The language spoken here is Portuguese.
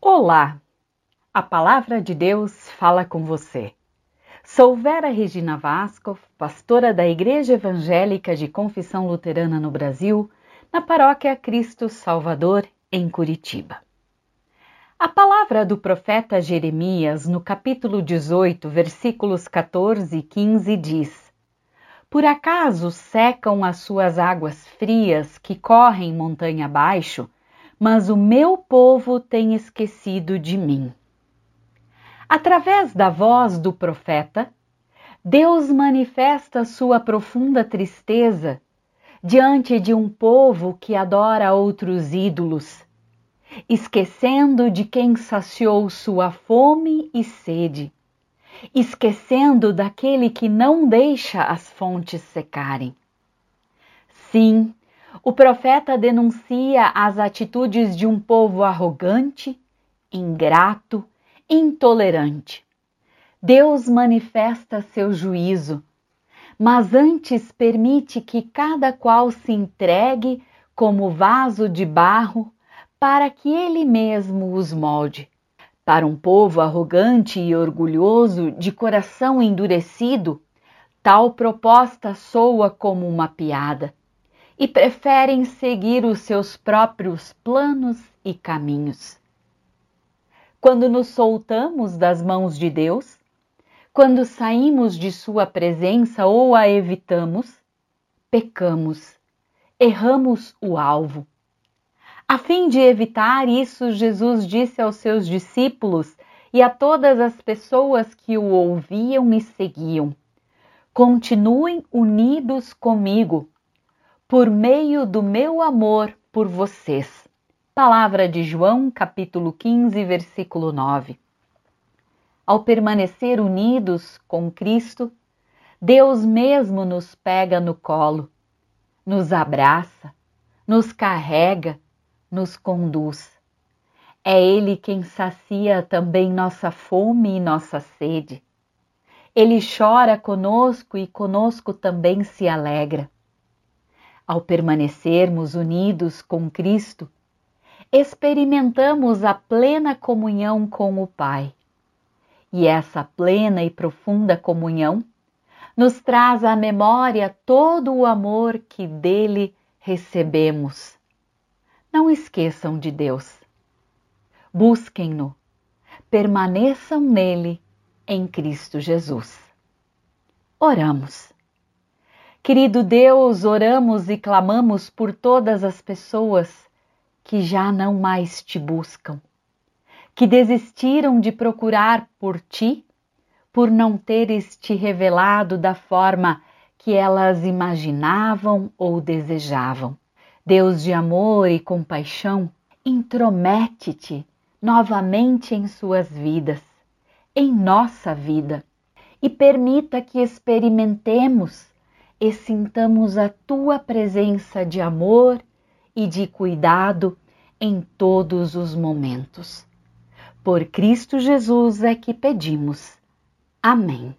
Olá! A palavra de Deus fala com você. Sou Vera Regina Vasco, pastora da Igreja Evangélica de Confissão Luterana no Brasil, na paróquia Cristo Salvador, em Curitiba. A palavra do profeta Jeremias, no capítulo 18, versículos 14 e 15, diz: Por acaso secam as suas águas frias que correm montanha abaixo? Mas o meu povo tem esquecido de mim. Através da voz do profeta, Deus manifesta sua profunda tristeza diante de um povo que adora outros ídolos, esquecendo de quem saciou sua fome e sede, esquecendo daquele que não deixa as fontes secarem. Sim, o profeta denuncia as atitudes de um povo arrogante, ingrato, intolerante. Deus manifesta seu juízo, mas antes permite que cada qual se entregue como vaso de barro para que ele mesmo os molde. Para um povo arrogante e orgulhoso, de coração endurecido, tal proposta soa como uma piada e preferem seguir os seus próprios planos e caminhos. Quando nos soltamos das mãos de Deus, quando saímos de Sua presença ou a evitamos, pecamos, erramos o alvo. A fim de evitar isso, Jesus disse aos seus discípulos e a todas as pessoas que o ouviam e seguiam: Continuem unidos comigo por meio do meu amor por vocês. Palavra de João, capítulo 15, versículo 9. Ao permanecer unidos com Cristo, Deus mesmo nos pega no colo, nos abraça, nos carrega, nos conduz. É Ele quem sacia também nossa fome e nossa sede. Ele chora conosco e conosco também se alegra. Ao permanecermos unidos com Cristo, experimentamos a plena comunhão com o Pai. E essa plena e profunda comunhão nos traz à memória todo o amor que dele recebemos. Não esqueçam de Deus. Busquem-no, permaneçam nele, em Cristo Jesus. Oramos. Querido Deus, oramos e clamamos por todas as pessoas que já não mais te buscam, que desistiram de procurar por ti, por não teres te revelado da forma que elas imaginavam ou desejavam. Deus de amor e compaixão, intromete-te novamente em suas vidas, em nossa vida, e permita que experimentemos e sintamos a tua presença de amor e de cuidado em todos os momentos. Por Cristo Jesus é que pedimos. Amém.